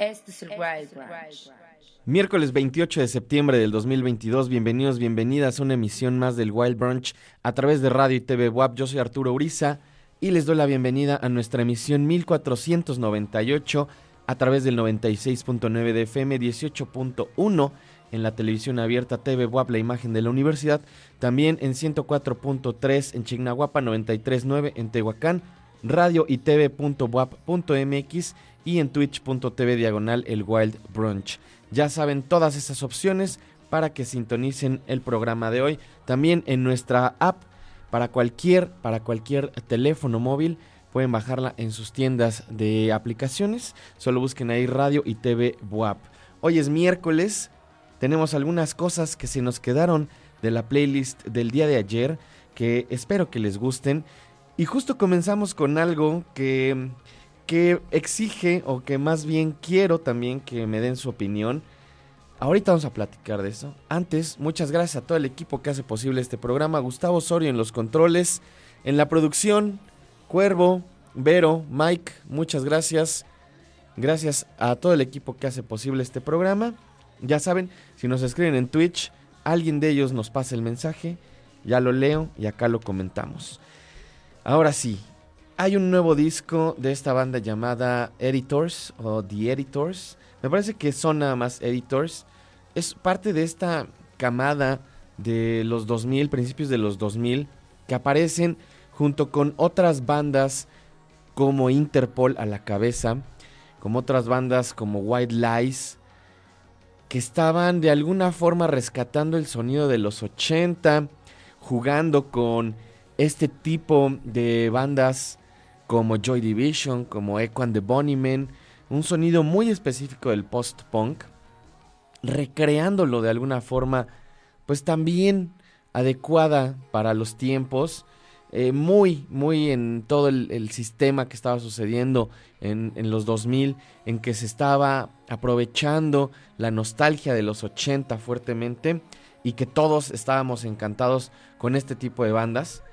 Este es el Wild Branch. Miércoles 28 de septiembre del 2022, bienvenidos, bienvenidas a una emisión más del Wild Brunch a través de Radio y TV WAP. Yo soy Arturo Uriza y les doy la bienvenida a nuestra emisión 1498 a través del 96.9 de FM, 18.1 en la televisión abierta TV WAP, la imagen de la universidad, también en 104.3 en Chignahuapa, 93.9 en Tehuacán, radio y tv.wap.mx y en twitch.tv diagonal el Wild Brunch. Ya saben todas esas opciones para que sintonicen el programa de hoy. También en nuestra app para cualquier, para cualquier teléfono móvil. Pueden bajarla en sus tiendas de aplicaciones. Solo busquen ahí radio y TV WAP. Hoy es miércoles. Tenemos algunas cosas que se nos quedaron de la playlist del día de ayer que espero que les gusten. Y justo comenzamos con algo que que exige o que más bien quiero también que me den su opinión. Ahorita vamos a platicar de eso. Antes, muchas gracias a todo el equipo que hace posible este programa. Gustavo Osorio en los controles, en la producción, Cuervo, Vero, Mike, muchas gracias. Gracias a todo el equipo que hace posible este programa. Ya saben, si nos escriben en Twitch, alguien de ellos nos pasa el mensaje, ya lo leo y acá lo comentamos. Ahora sí, hay un nuevo disco de esta banda llamada Editors o The Editors. Me parece que son nada más Editors. Es parte de esta camada de los 2000, principios de los 2000, que aparecen junto con otras bandas como Interpol a la cabeza, como otras bandas como White Lies, que estaban de alguna forma rescatando el sonido de los 80, jugando con este tipo de bandas como Joy Division, como Echo and the Bunnymen, un sonido muy específico del post-punk, recreándolo de alguna forma, pues también adecuada para los tiempos, eh, muy, muy en todo el, sistema que estaba sucediendo en, en, los 2000, en que se estaba aprovechando la nostalgia de los 80 fuertemente y que todos estábamos encantados con este tipo de bandas.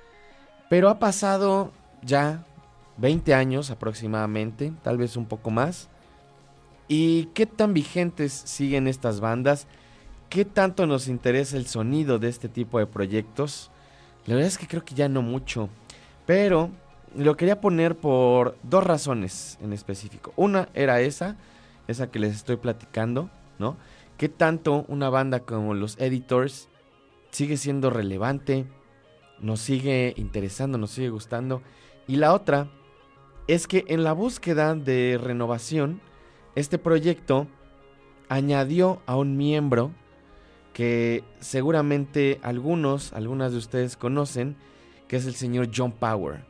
Pero ha pasado ya 20 años aproximadamente, tal vez un poco más. ¿Y qué tan vigentes siguen estas bandas? ¿Qué tanto nos interesa el sonido de este tipo de proyectos? La verdad es que creo que ya no mucho. Pero lo quería poner por dos razones en específico. Una era esa, esa que les estoy platicando, ¿no? ¿Qué tanto una banda como los Editors sigue siendo relevante? Nos sigue interesando, nos sigue gustando. Y la otra es que en la búsqueda de renovación, este proyecto añadió a un miembro que seguramente algunos, algunas de ustedes conocen, que es el señor John Power.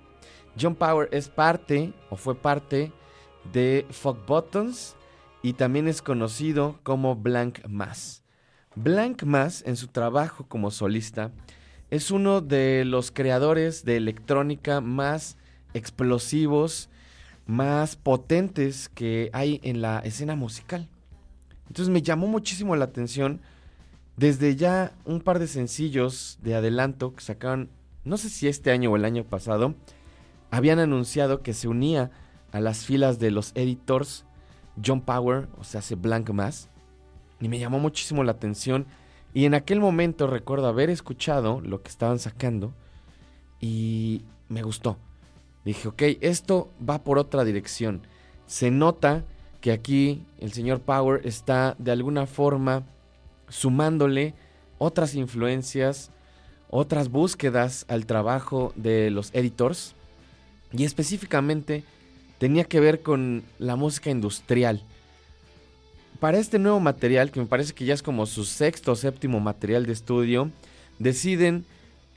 John Power es parte o fue parte de Fuck Buttons y también es conocido como Blank Mass. Blank Mass en su trabajo como solista es uno de los creadores de electrónica más explosivos, más potentes que hay en la escena musical. Entonces me llamó muchísimo la atención desde ya un par de sencillos de adelanto que sacaron, no sé si este año o el año pasado, habían anunciado que se unía a las filas de los editors John Power, o sea, hace Blank Mass, y me llamó muchísimo la atención. Y en aquel momento recuerdo haber escuchado lo que estaban sacando y me gustó. Dije, ok, esto va por otra dirección. Se nota que aquí el señor Power está de alguna forma sumándole otras influencias, otras búsquedas al trabajo de los editors y específicamente tenía que ver con la música industrial. Para este nuevo material, que me parece que ya es como su sexto o séptimo material de estudio, deciden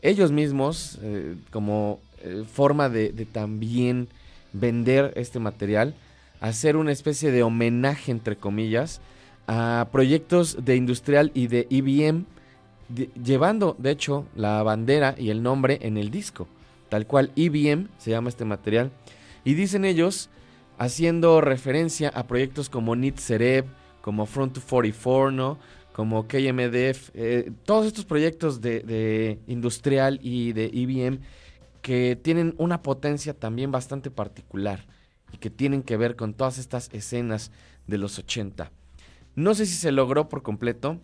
ellos mismos, eh, como eh, forma de, también vender este material, hacer una especie de homenaje, entre comillas, a proyectos de industrial y de IBM, e llevando, de hecho, la bandera y el nombre en el disco, tal cual IBM se llama este material, y dicen ellos, haciendo referencia a proyectos como Need Cereb, como Front to 44, ¿no? como KMDF, eh, todos estos proyectos de, de, industrial y de IBM que tienen una potencia también bastante particular y que tienen que ver con todas estas escenas de los 80. No sé si se logró por completo.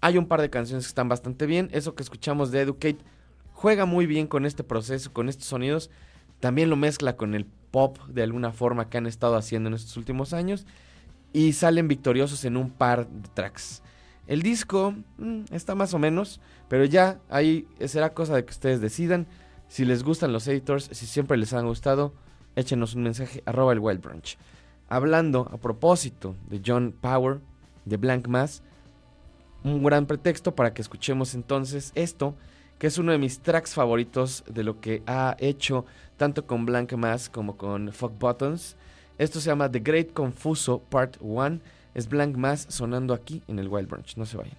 Hay un par de canciones que están bastante bien. Eso que escuchamos de Educate juega muy bien con este proceso, con estos sonidos. También lo mezcla con el pop de alguna forma que han estado haciendo en estos últimos años. Y salen victoriosos en un par de tracks. El disco mm, está más o menos, pero ya ahí será cosa de que ustedes decidan. Si les gustan los editors, si siempre les han gustado, échenos un mensaje arroba el Wild Branch. Hablando a propósito de John Power, de Blank Mass, un gran pretexto para que escuchemos entonces esto, que es uno de mis tracks favoritos de lo que ha hecho tanto con Blank Mass como con Fuck Buttons. Esto se llama The Great Confuso Part 1. Es Blank Mass sonando aquí en el Wild Branch. No se vayan.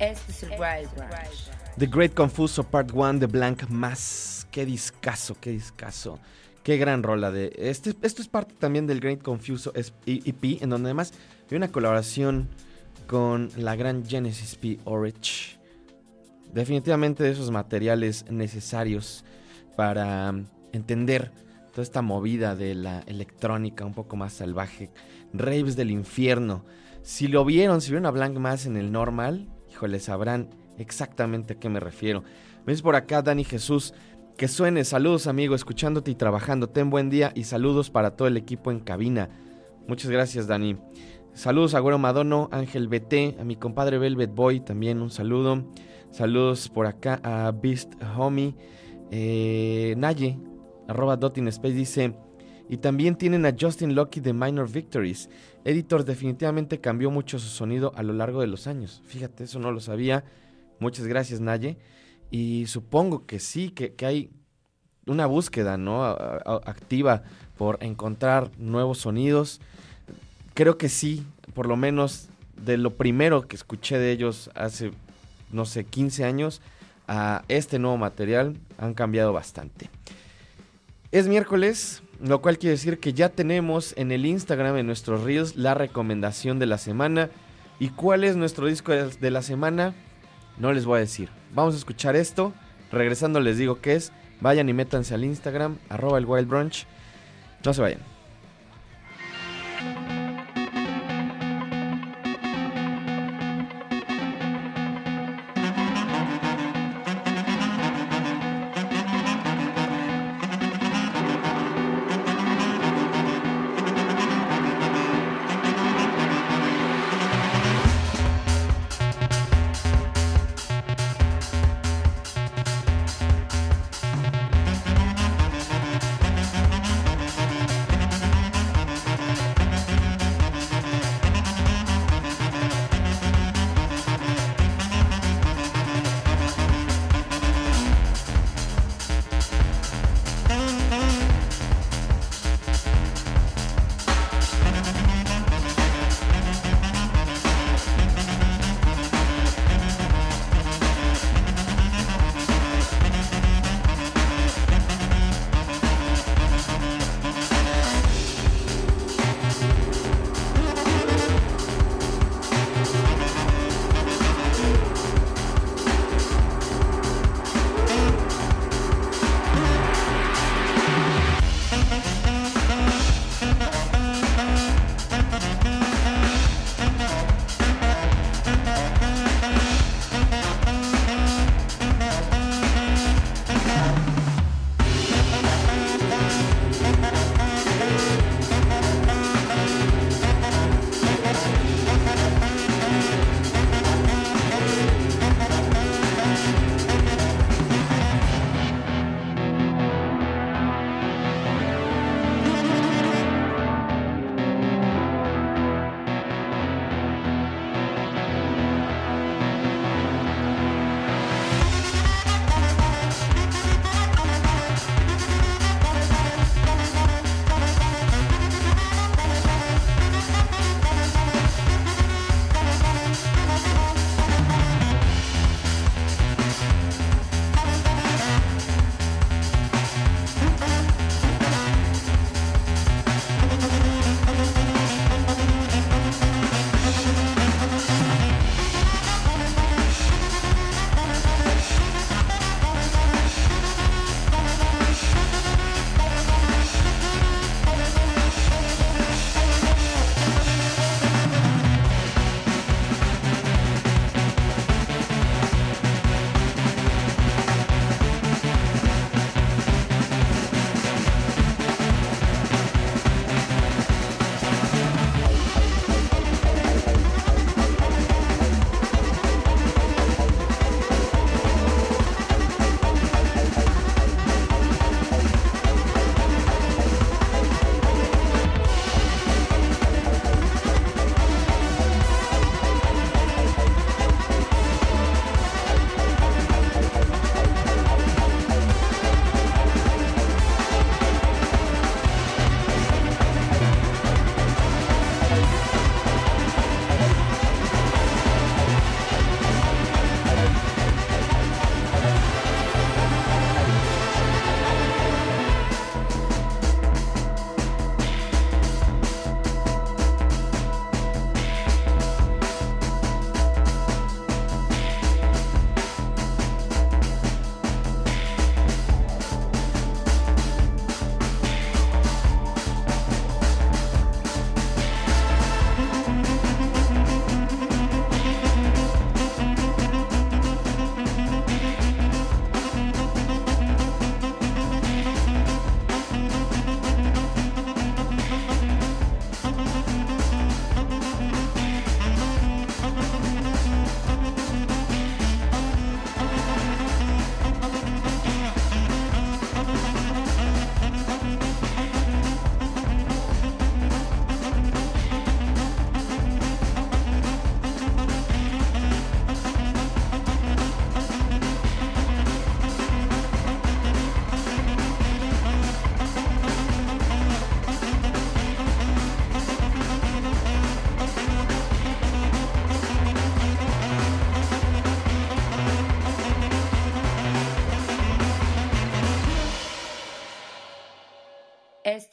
Este es el Wild Branch. The Great Confuso Part 1 de Blank Mass. Qué discazo, qué discazo. Qué gran rola de. Este, esto es parte también del Great Confuso EP, en donde además hay una colaboración con la gran Genesis P. Orich. Definitivamente de esos materiales necesarios para entender toda esta movida de la electrónica un poco más salvaje. Raves del infierno. Si lo vieron, si vieron a Blank Mass en el normal, híjole, sabrán exactamente a qué me refiero. Ves por acá, Dani Jesús. Que suene, saludos amigo, escuchándote y trabajando. Ten buen día y saludos para todo el equipo en cabina. Muchas gracias, Dani. Saludos a Güero Madono, Ángel BT, a mi compadre Velvet Boy, también un saludo. Saludos por acá a Beast Homie. Eh, Naye, arroba Dotin Space, dice... Y también tienen a Justin Lucky de Minor Victories. Editor definitivamente cambió mucho su sonido a lo largo de los años. Fíjate, eso no lo sabía. Muchas gracias, Naye. Y supongo que sí, que, que hay una búsqueda ¿no? activa por encontrar nuevos sonidos. Creo que sí, por lo menos de lo primero que escuché de ellos hace, no sé, 15 años a este nuevo material han cambiado bastante. Es miércoles, lo cual quiere decir que ya tenemos en el Instagram, en nuestros Reels, la recomendación de la semana. ¿Y cuál es nuestro disco de la semana? No les voy a decir. Vamos a escuchar esto. Regresando les digo qué es. Vayan y métanse al Instagram, arroba el Wild Brunch. No se vayan.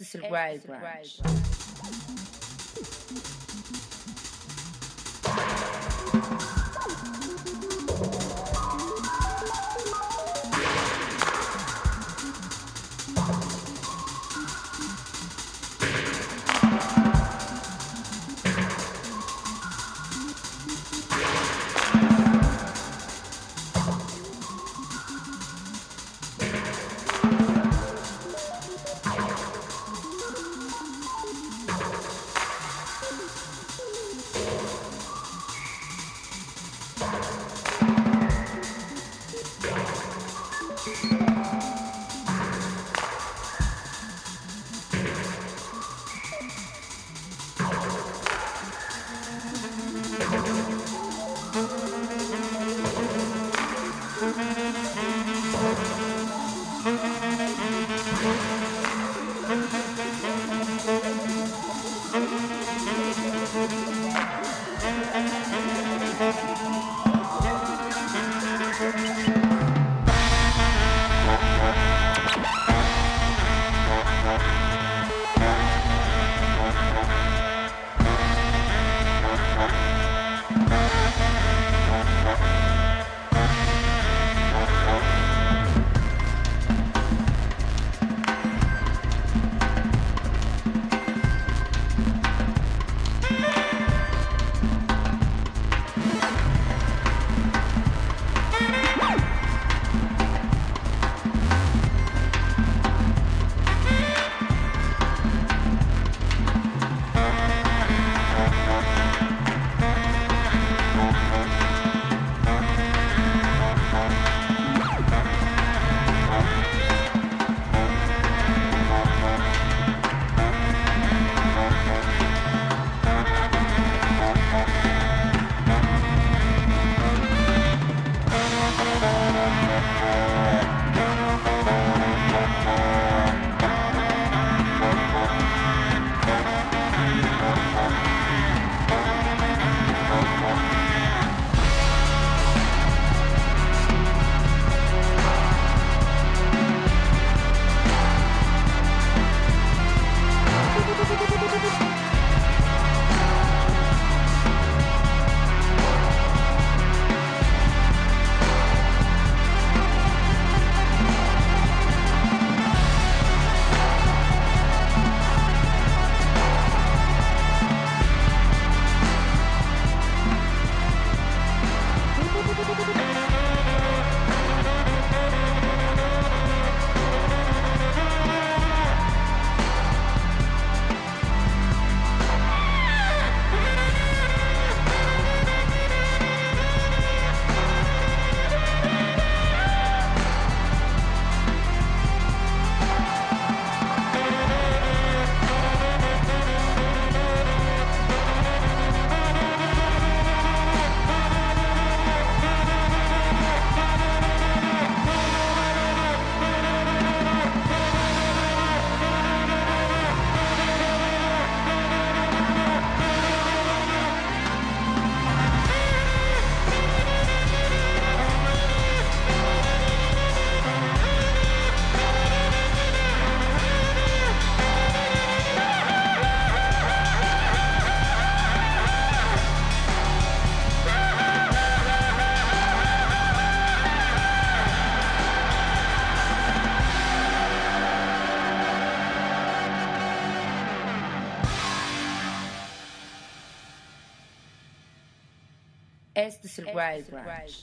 Este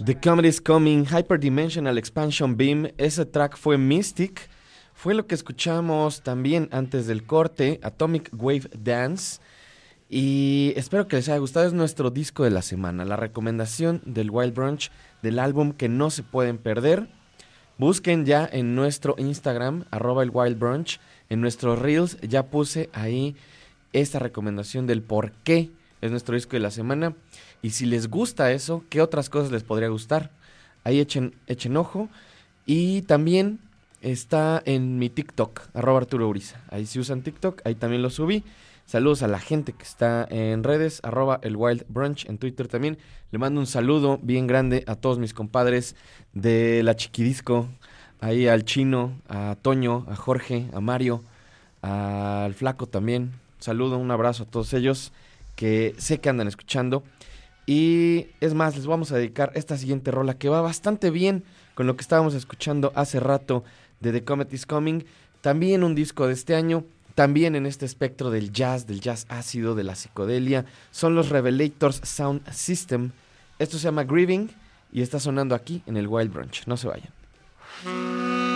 The Comedy is Coming, Hyperdimensional Expansion Beam, ese track fue Mystic, fue lo que escuchamos también antes del corte, Atomic Wave Dance, y espero que les haya gustado, es nuestro disco de la semana, la recomendación del Wild Brunch, del álbum que no se pueden perder. Busquen ya en nuestro Instagram, arroba el Wild Brunch, en nuestros Reels, ya puse ahí esta recomendación del por qué es nuestro disco de la semana. Y si les gusta eso, ¿qué otras cosas les podría gustar? Ahí echen, echen ojo. Y también está en mi TikTok, arroba Arturo Uriza. Ahí si usan TikTok, ahí también lo subí. Saludos a la gente que está en redes, arroba el Wild Brunch en Twitter también. Le mando un saludo bien grande a todos mis compadres de la Chiquidisco, ahí al Chino, a Toño, a Jorge, a Mario, al flaco también. Saludo, un abrazo a todos ellos que sé que andan escuchando. Y es más, les vamos a dedicar esta siguiente rola que va bastante bien con lo que estábamos escuchando hace rato de The Comet is Coming. También un disco de este año, también en este espectro del jazz, del jazz ácido, de la psicodelia. Son los Revelators Sound System. Esto se llama Grieving y está sonando aquí en el Wild Brunch. No se vayan.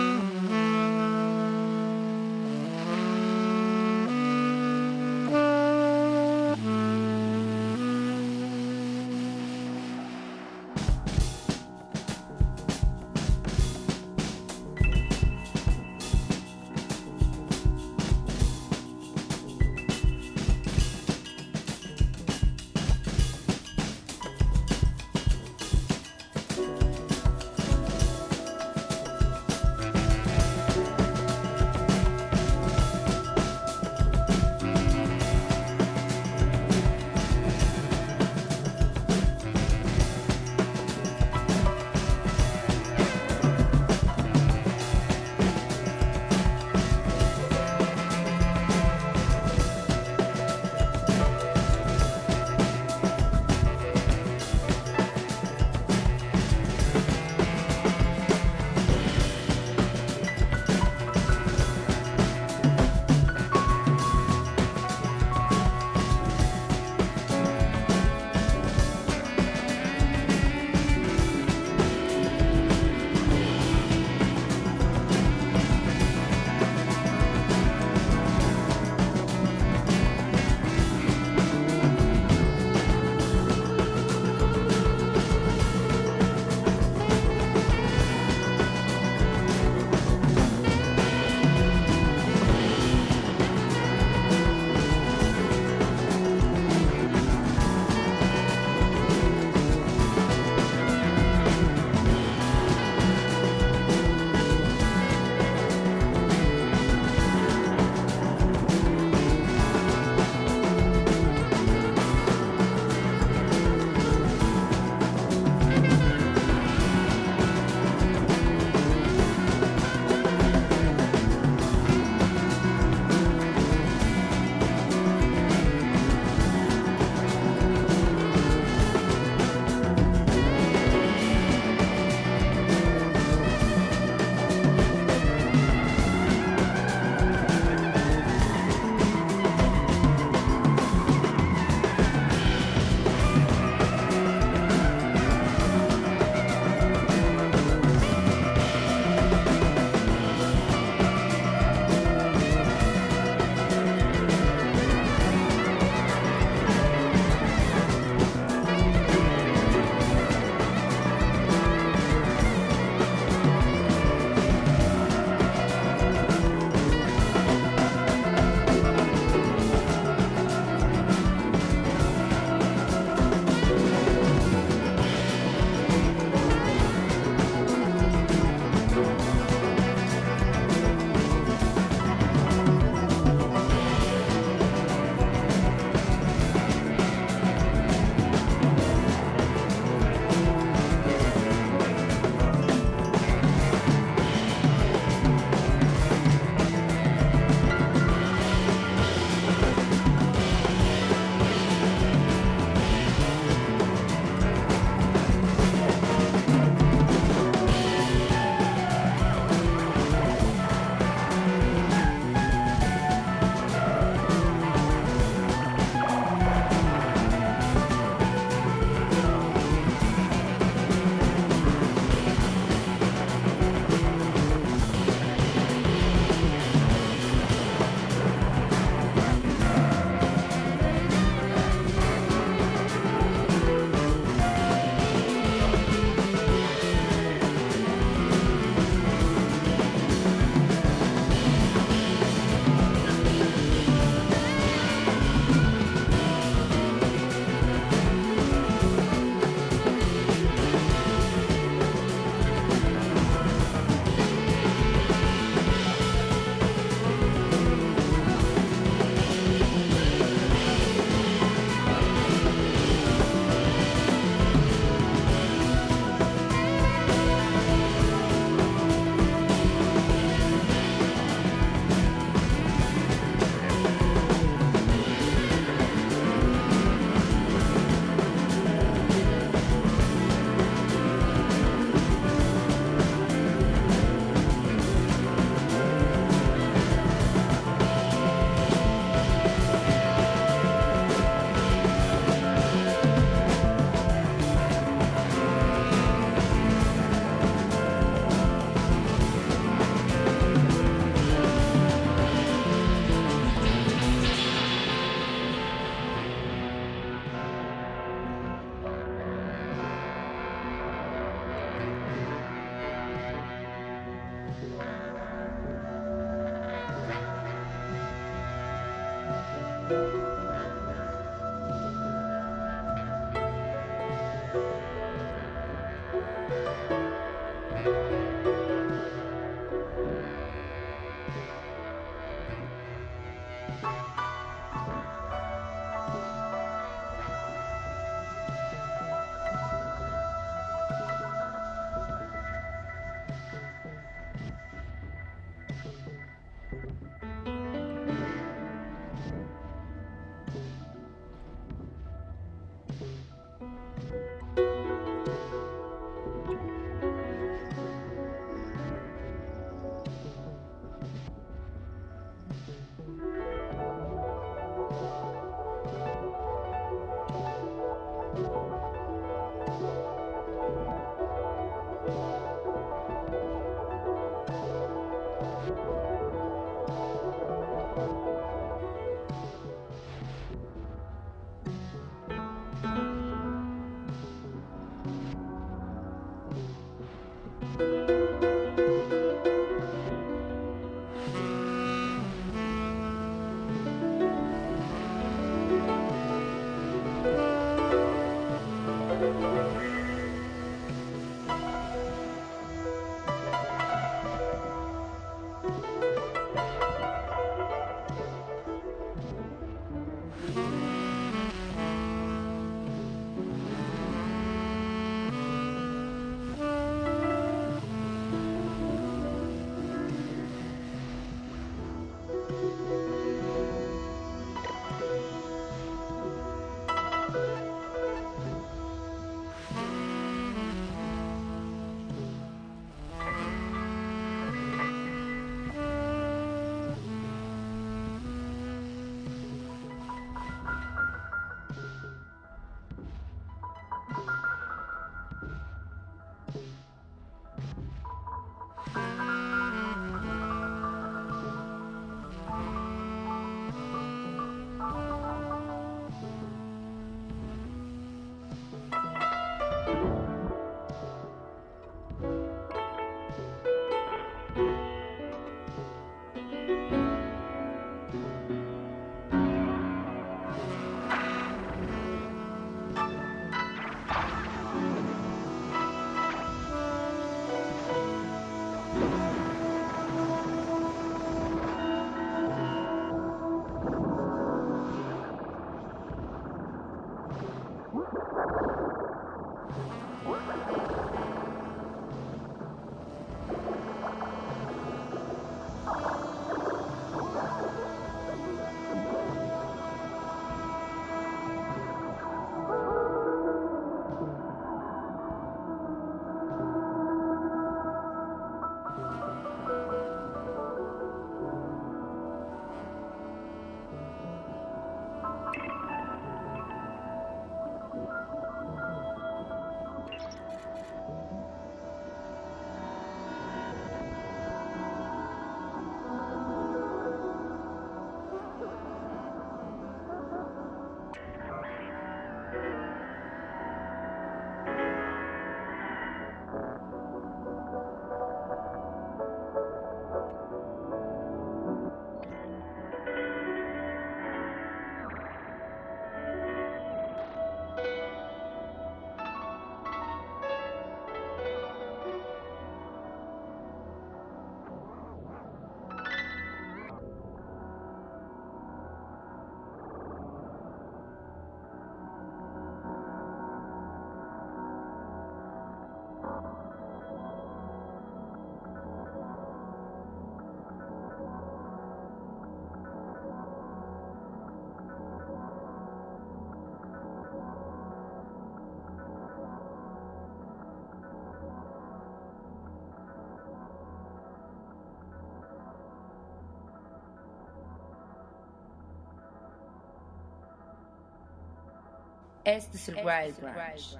Este es el Wild Branch.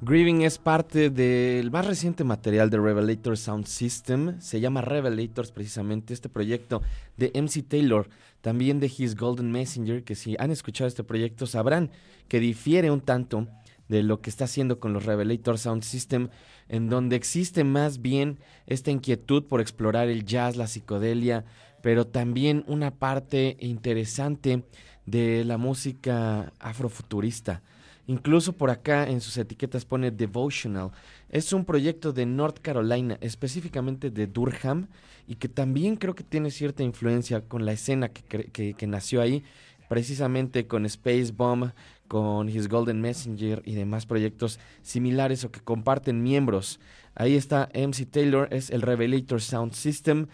Grieving es parte del más reciente material de Revelator Sound System. Se llama Revelators precisamente, este proyecto de MC Taylor, también de His Golden Messenger, que si han escuchado este proyecto sabrán que difiere un tanto de lo que está haciendo con los Revelator Sound System, en donde existe más bien esta inquietud por explorar el jazz, la psicodelia, pero también una parte interesante de la música afrofuturista. Incluso por acá en sus etiquetas pone Devotional. Es un proyecto de North Carolina, específicamente de Durham, y que también creo que tiene cierta influencia con la escena que, que, que nació ahí, precisamente con Space Bomb, con His Golden Messenger y demás proyectos similares o que comparten miembros. Ahí está MC Taylor, es el Revelator Sound System.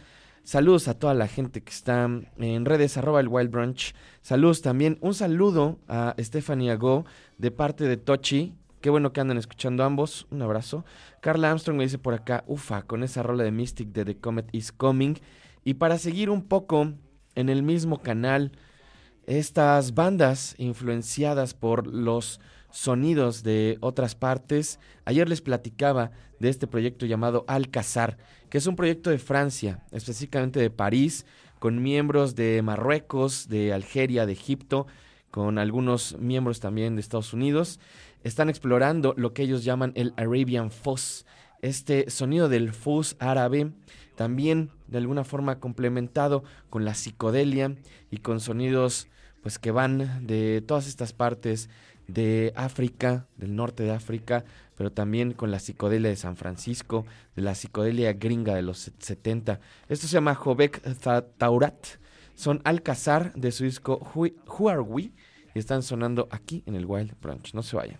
Saludos a toda la gente que está en redes arroba el Wild Brunch. Saludos también. Un saludo a Stephanie Go de parte de Tochi. Qué bueno que andan escuchando ambos. Un abrazo. Carla Armstrong me dice por acá, ufa, con esa rola de Mystic de The Comet is Coming. Y para seguir un poco en el mismo canal, estas bandas influenciadas por los sonidos de otras partes. Ayer les platicaba de este proyecto llamado Alcazar, que es un proyecto de Francia, específicamente de París, con miembros de Marruecos, de Algeria, de Egipto, con algunos miembros también de Estados Unidos. Están explorando lo que ellos llaman el Arabian Fuzz, este sonido del fuzz árabe, también de alguna forma complementado con la psicodelia y con sonidos pues que van de todas estas partes de África, del norte de África, pero también con la psicodelia de San Francisco, de la psicodelia gringa de los 70. Esto se llama Jobek Taurat. Son Alcazar de su disco Who Are We y están sonando aquí en el Wild Brunch. No se vayan.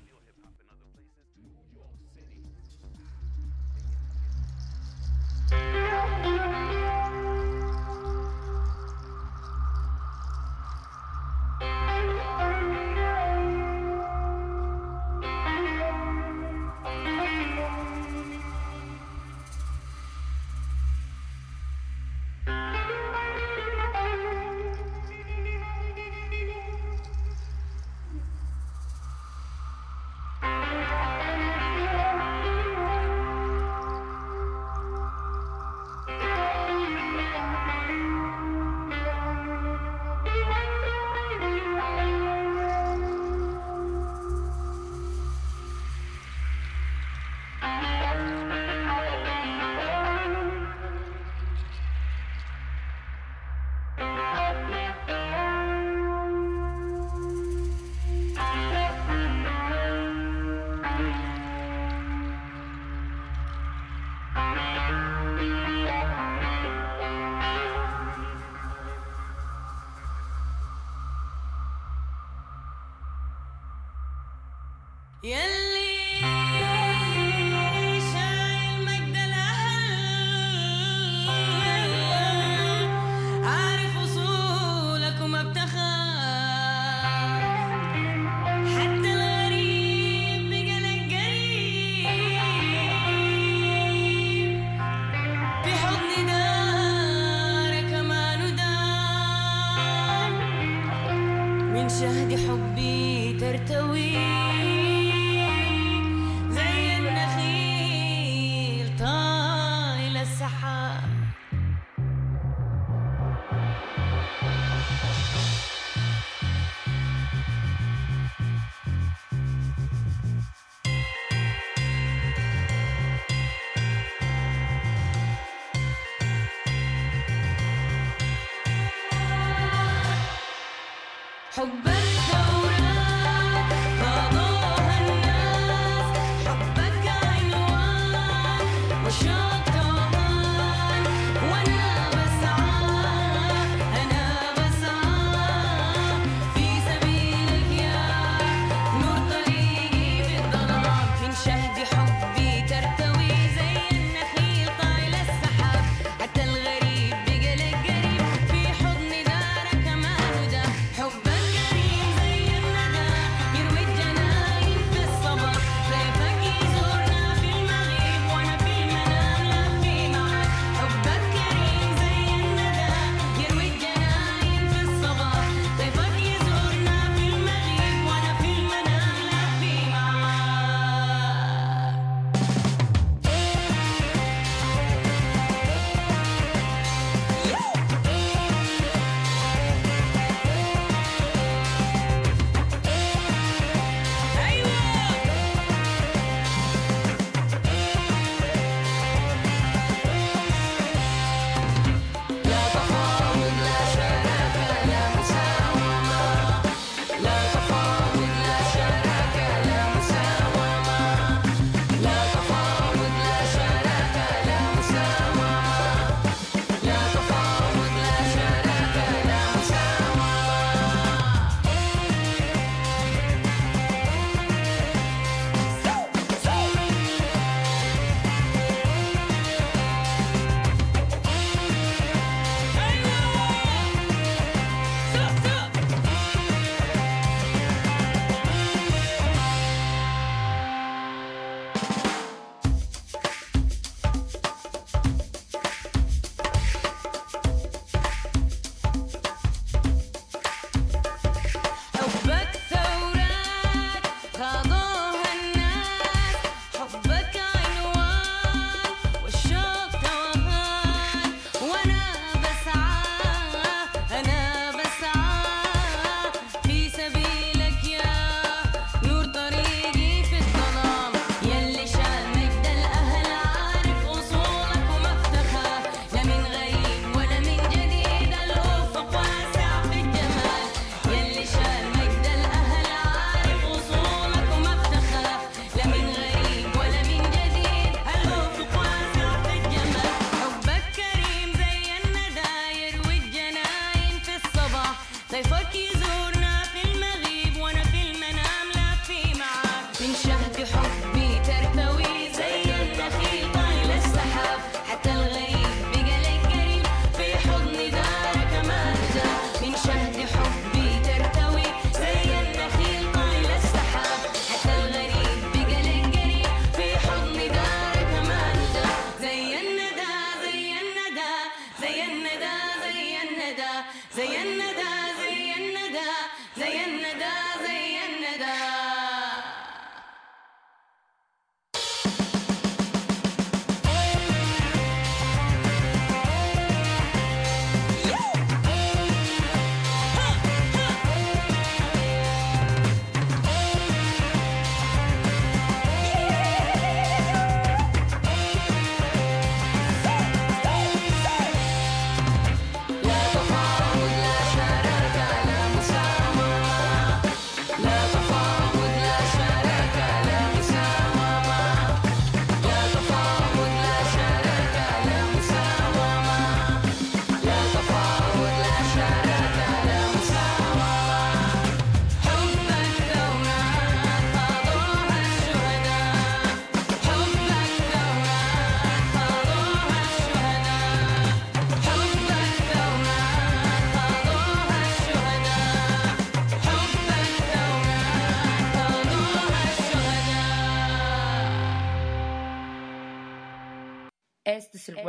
Puerto Rico.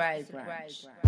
Este es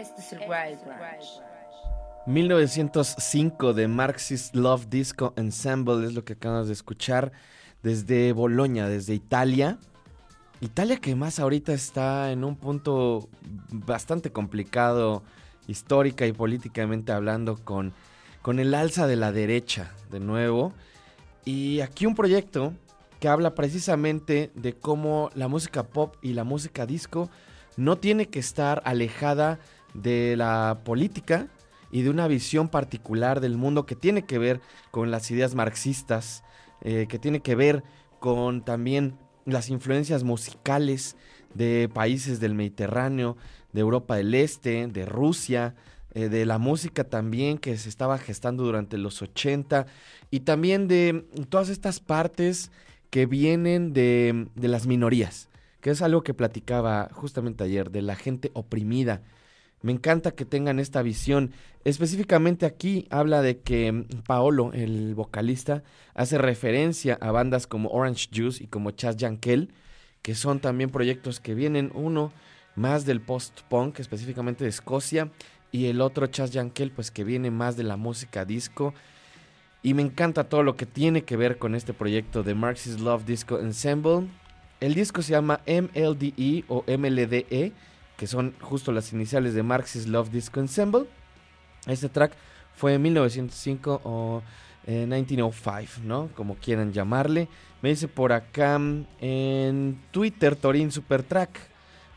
es el Wild Branch. 1905 de Marxist Love Disco Ensemble es lo que acabamos de escuchar desde Bolonia, desde Italia. Italia que más ahorita está en un punto bastante complicado histórica y políticamente hablando con, con el alza de la derecha de nuevo. Y aquí un proyecto que habla precisamente de cómo la música pop y la música disco no tiene que estar alejada de la política y de una visión particular del mundo que tiene que ver con las ideas marxistas, eh, que tiene que ver con también las influencias musicales de países del Mediterráneo, de Europa del Este, de Rusia, eh, de la música también que se estaba gestando durante los 80 y también de todas estas partes que vienen de, de las minorías, que es algo que platicaba justamente ayer, de la gente oprimida. Me encanta que tengan esta visión. Específicamente aquí habla de que mm, Paolo, el vocalista, hace referencia a bandas como Orange Juice y como Chas Yankel, que son también proyectos que vienen uno más del post-punk, específicamente de Escocia, y el otro Chas Yankel, pues que viene más de la música disco. Y me encanta todo lo que tiene que ver con este proyecto de Marxist Love Disco Ensemble. El disco se llama MLDE o MLDE, que son justo las iniciales de Marxist Love Disco Ensemble. Este track fue en 1905 o eh, 1905, ¿no? Como quieran llamarle. Me dice por acá mm, en Twitter Torin Supertrack.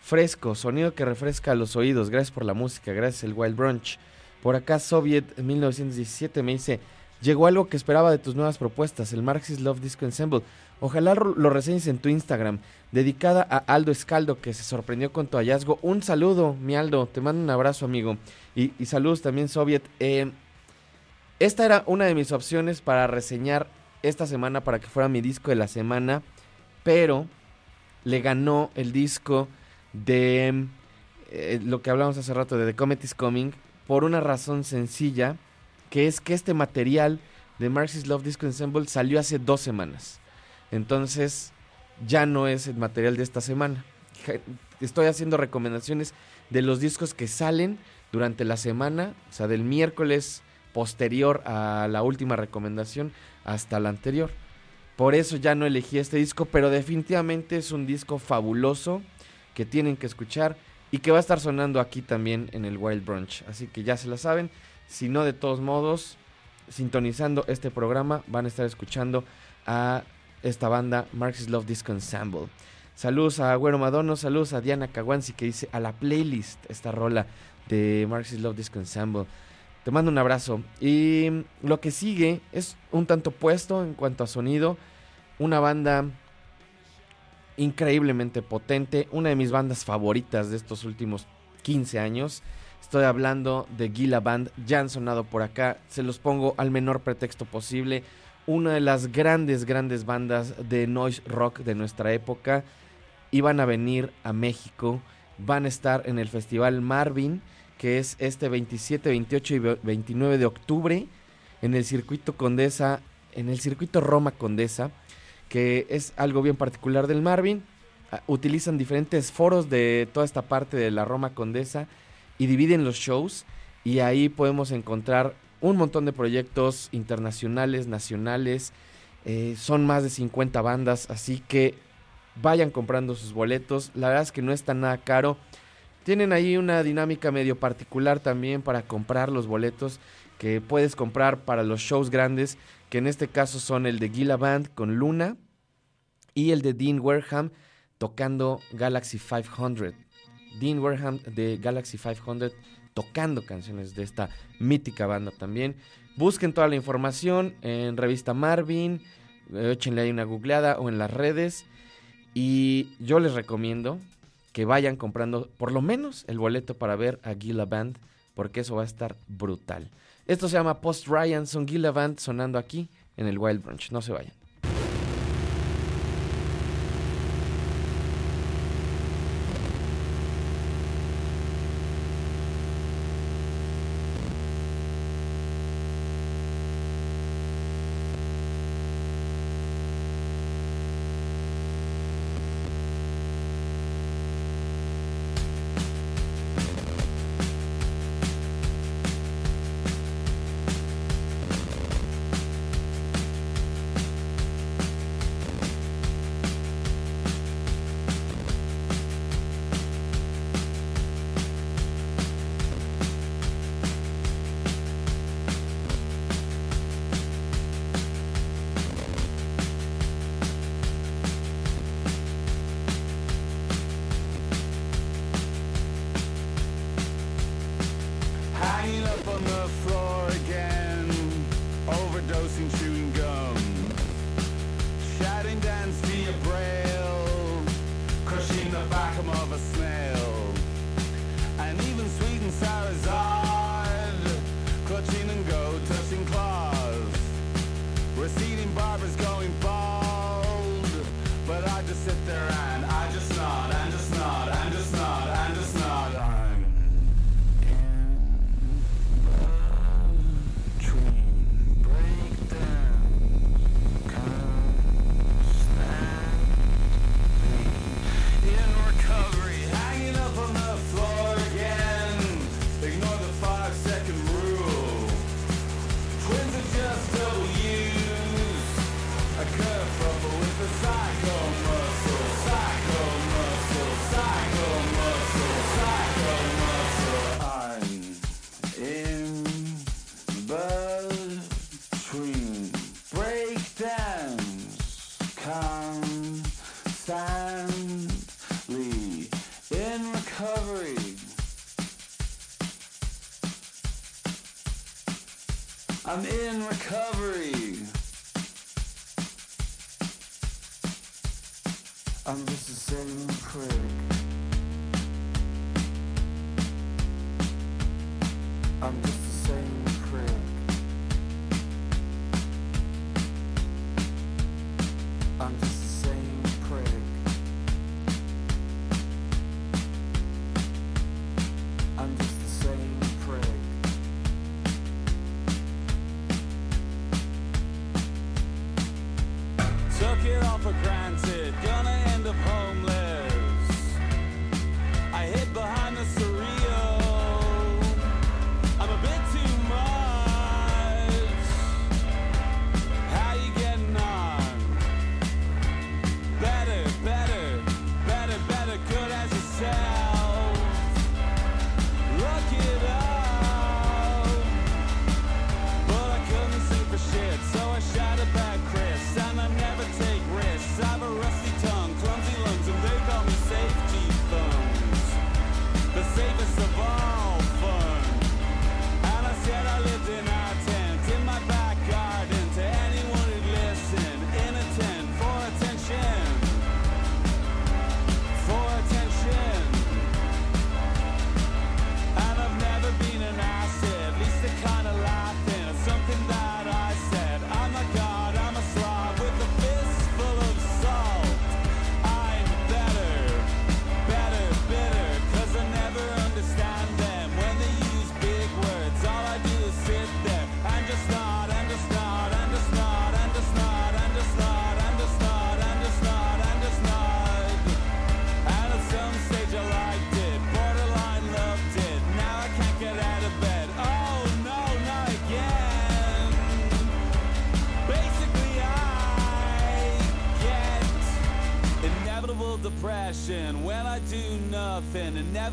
Fresco, sonido que refresca los oídos. Gracias por la música, gracias el Wild Brunch. Por acá Soviet 1917 me dice, llegó algo que esperaba de tus nuevas propuestas, el Marxist Love Disco Ensemble. Ojalá lo reseñes en tu Instagram, dedicada a Aldo Escaldo, que se sorprendió con tu hallazgo. Un saludo, mi Aldo, te mando un abrazo, amigo. Y, y saludos también, Soviet. Eh, esta era una de mis opciones para reseñar esta semana, para que fuera mi disco de la semana, pero le ganó el disco de eh, lo que hablamos hace rato de The Comet is Coming, por una razón sencilla, que es que este material de Marxist Love Disco Ensemble salió hace dos semanas. Entonces, ya no es el material de esta semana. Estoy haciendo recomendaciones de los discos que salen durante la semana, o sea, del miércoles posterior a la última recomendación hasta la anterior. Por eso ya no elegí este disco, pero definitivamente es un disco fabuloso que tienen que escuchar y que va a estar sonando aquí también en el Wild Brunch. Así que ya se la saben. Si no, de todos modos, sintonizando este programa, van a estar escuchando a esta banda Marxist Love Disco Ensemble. Saludos a Güero Madono, saludos a Diana Kawansi que dice a la playlist esta rola de Marxist Love Disco Ensemble. Te mando un abrazo. Y lo que sigue es un tanto puesto en cuanto a sonido. Una banda increíblemente potente. Una de mis bandas favoritas de estos últimos 15 años. Estoy hablando de Gila Band. Ya han sonado por acá. Se los pongo al menor pretexto posible. Una de las grandes, grandes bandas de noise rock de nuestra época. Iban a venir a México. Van a estar en el Festival Marvin, que es este 27, 28 y ve- 29 de octubre en el circuito Condesa, en el circuito Roma Condesa, que es algo bien particular del Marvin. Ah, Utilizan diferentes foros de toda esta parte de la Roma Condesa y dividen los shows y ahí podemos encontrar un montón de proyectos internacionales, nacionales. eh, son más de 50 bandas, así que vayan comprando sus boletos. La verdad es que no está nada caro. Tienen ahí una dinámica medio particular también para comprar los boletos que puedes comprar para los shows grandes, que en este caso son el de Gila Band con Luna y el de Dean Wareham tocando Galaxy 500. Dean Wareham de Galaxy 500 tocando canciones de esta mítica banda también. Busquen toda la información en revista Marvin, eh, échenle ahí una googleada o en las redes. Y yo les recomiendo que vayan comprando por lo menos el boleto para ver a Gila Band, porque eso va a estar brutal. Esto se llama Post Ryan, son Gila Band sonando aquí en el Wild Brunch. No se vayan.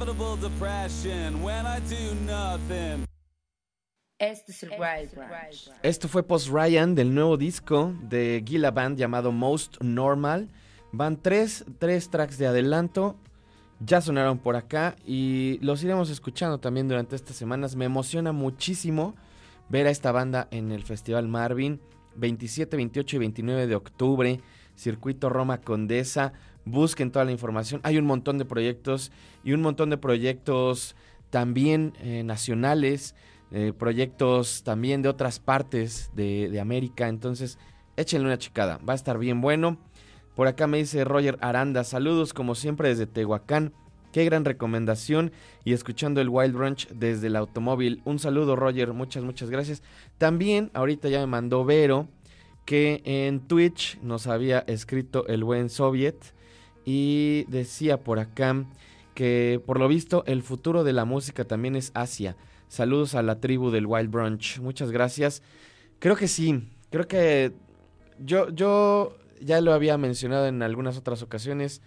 Nothing. Inevitable depression when I do nothing. Este es el Wild Branch. Esto fue Post Ryan del nuevo disco de Gila Band llamado Most Normal. Van tres, tres tracks de adelanto. Ya sonaron por acá y los iremos escuchando también durante estas semanas. Me emociona muchísimo ver a esta banda en el Festival Marvin. 27, 28 y 29 de octubre. Circuito Roma Condesa. Busquen toda la información. Hay un montón de proyectos y un montón de proyectos también eh, nacionales. eh, proyectos también de otras partes de, América. Entonces, échenle una checada. Va a estar bien bueno. Por acá me dice Roger Aranda. Saludos como siempre desde Tehuacán. Qué gran recomendación. Y escuchando el Wild Brunch desde el automóvil. Un saludo Roger. Muchas, muchas gracias. También ahorita ya me mandó Vero que en Twitch nos había escrito el buen Soviet. Y decía por acá que por lo visto el futuro de la música también es Asia. Saludos a la tribu del Wild Brunch. Muchas gracias. Creo que sí. Creo que yo, yo ya lo había mencionado en algunas otras ocasiones.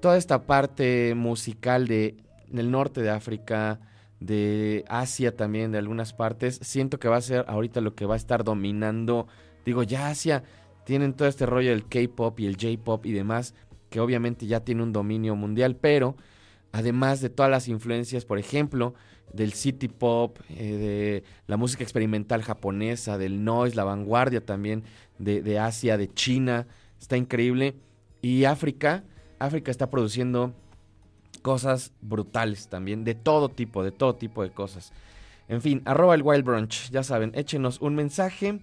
Toda esta parte musical de, del norte de África, de Asia también, de algunas partes, siento que va a ser ahorita lo que va a estar dominando. Digo, ya Asia tienen todo este rollo del K-pop y el J-pop y demás, que obviamente ya tiene un dominio mundial, pero además de todas las influencias, por ejemplo, del city pop, eh, de la música experimental japonesa, del noise, la vanguardia también de, de Asia, de China. Está increíble. Y África, África está produciendo cosas brutales también, de todo tipo, de todo tipo de cosas. En fin, arroba el Wild Brunch, ya saben, échenos un mensaje.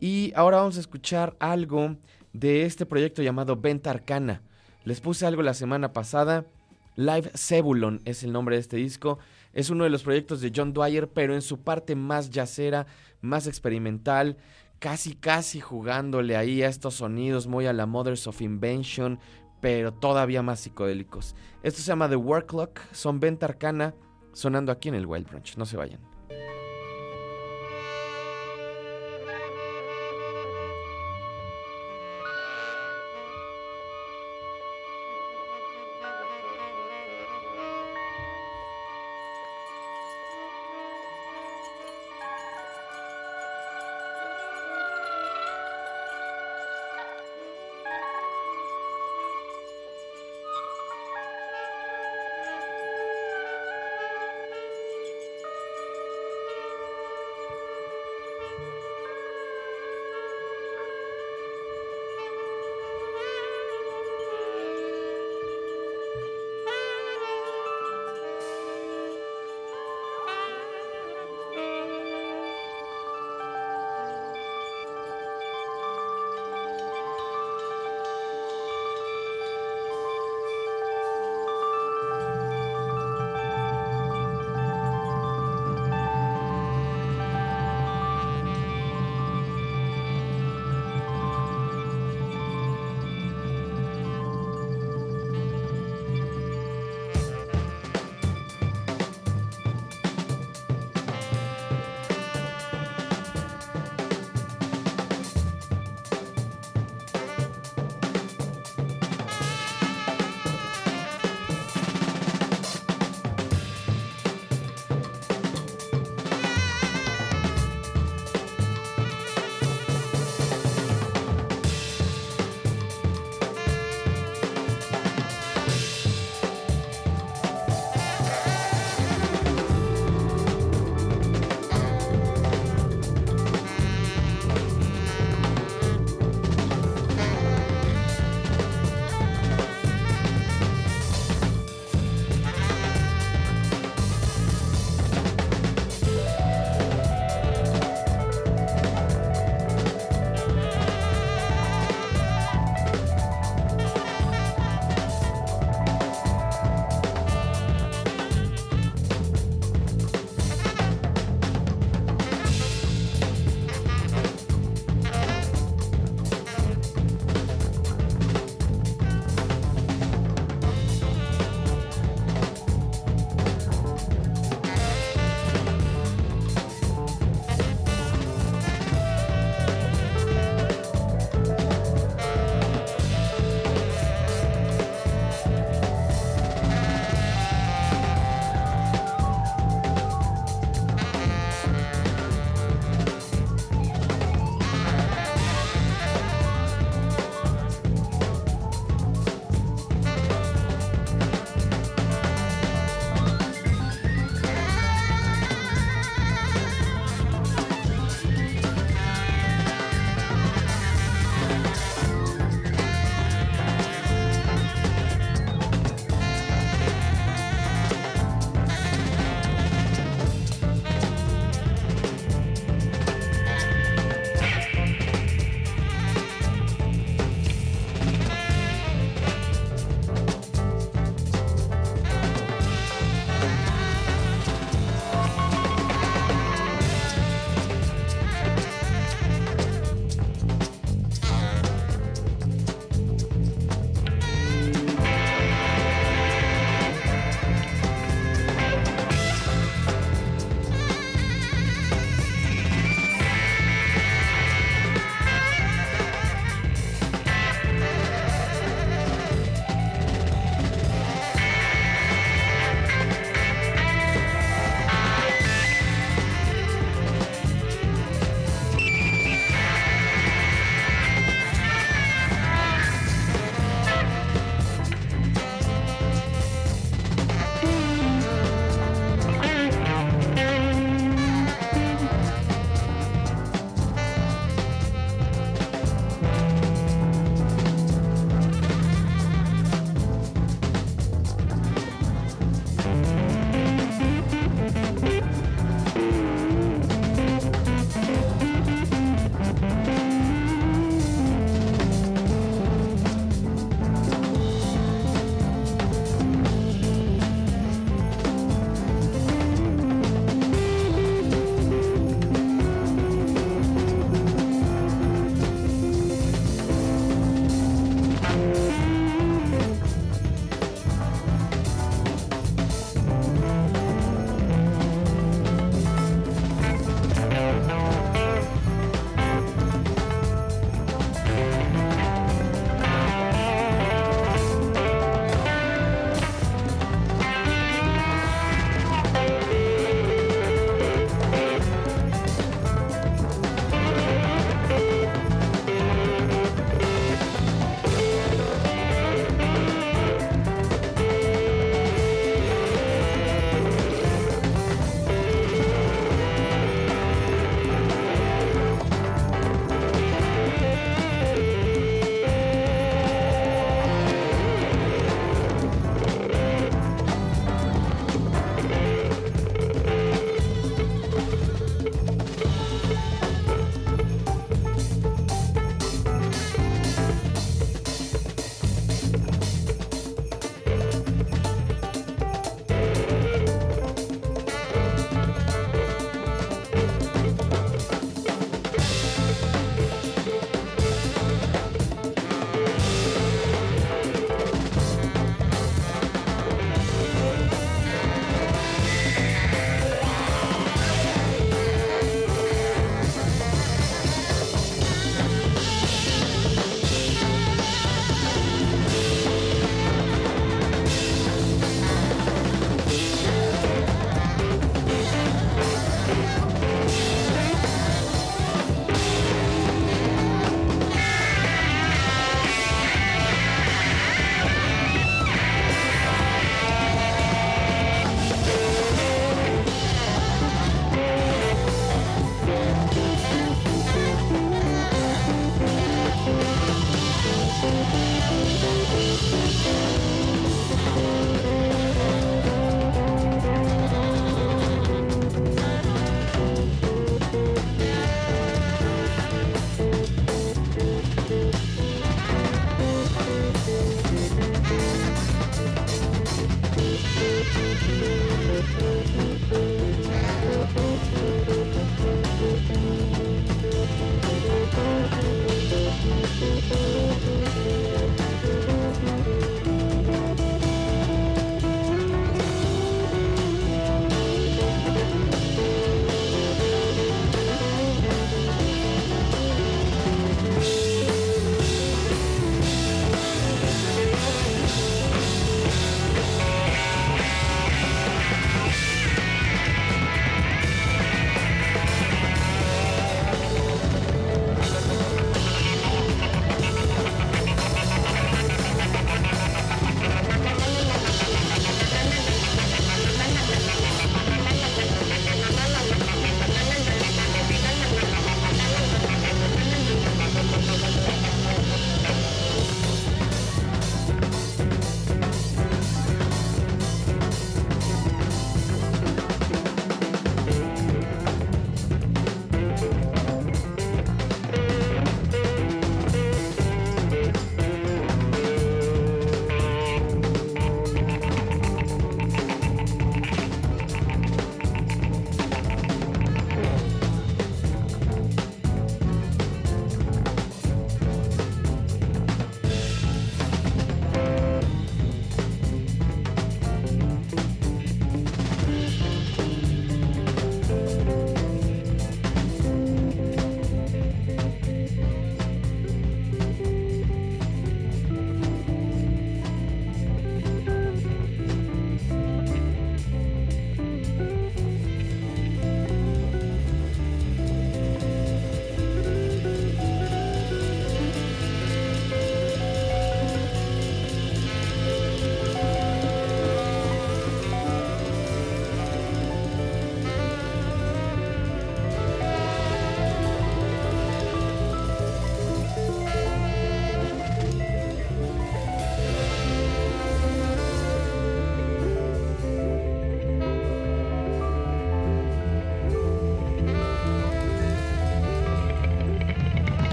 Y ahora vamos a escuchar algo de este proyecto llamado Venta Arcana. Les puse algo la semana pasada. Live Cebulon es el nombre de este disco. Es uno de los proyectos de John Dwyer, pero en su parte más yacera, más experimental, casi casi jugándole ahí a estos sonidos muy a la Mothers of Invention, pero todavía más psicodélicos. Esto se llama The Work Clock, son Venta Arcana, sonando aquí en el Wild Brunch. No se vayan.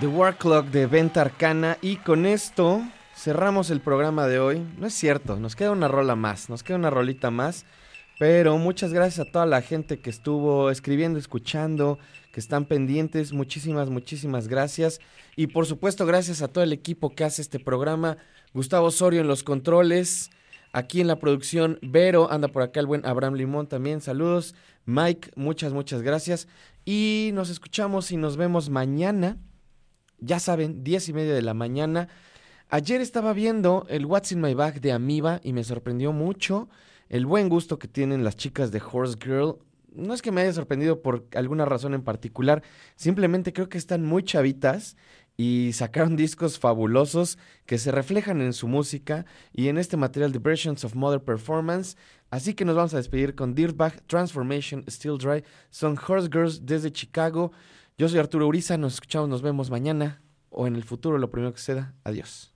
The War Clock de Venta Arcana. Y con esto cerramos el programa de hoy. No es cierto, nos queda una rola más, nos queda una rolita más. Pero muchas gracias a toda la gente que estuvo escribiendo, escuchando, que están pendientes. Muchísimas, muchísimas gracias. Y por supuesto, gracias a todo el equipo que hace este programa. Gustavo Osorio en los controles. Aquí en la producción, Vero, anda por acá el buen Abraham Limón también. Saludos. Mike, muchas, muchas gracias. Y nos escuchamos y nos vemos mañana. Ya saben, 10 y media de la mañana. Ayer estaba viendo el What's in My Bag de Amiba y me sorprendió mucho el buen gusto que tienen las chicas de Horse Girl. No es que me haya sorprendido por alguna razón en particular, simplemente creo que están muy chavitas y sacaron discos fabulosos que se reflejan en su música y en este material de Versions of Mother Performance. Así que nos vamos a despedir con Dirtbag, Transformation, Still Dry. Son Horse Girls desde Chicago. Yo soy Arturo Uriza, nos escuchamos, nos vemos mañana o en el futuro, lo primero que suceda. Adiós.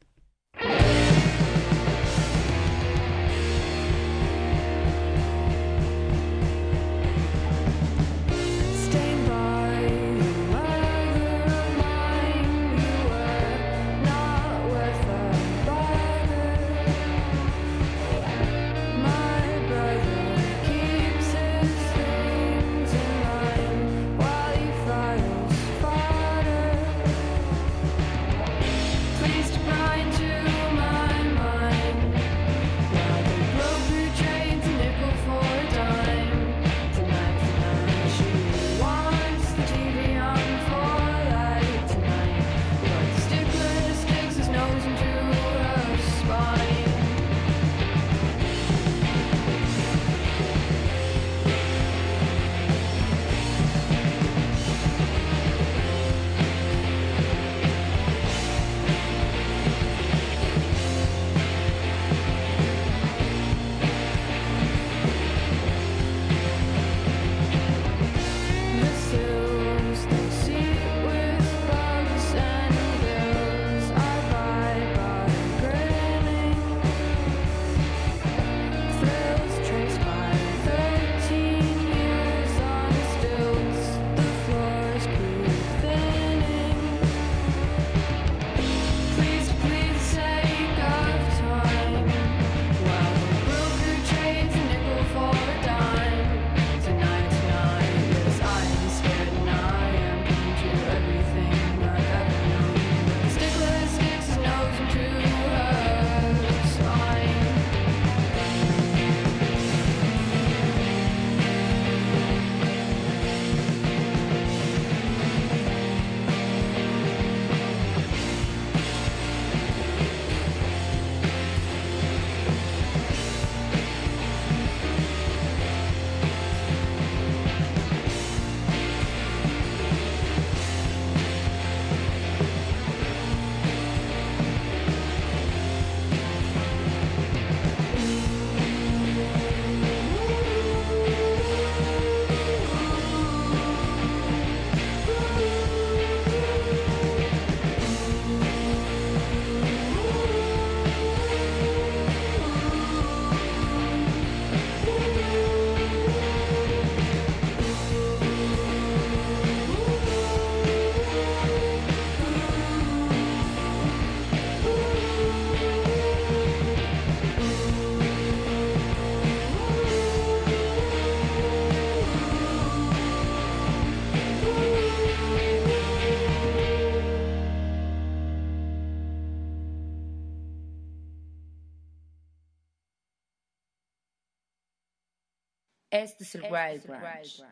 Este es el Wild Brunch.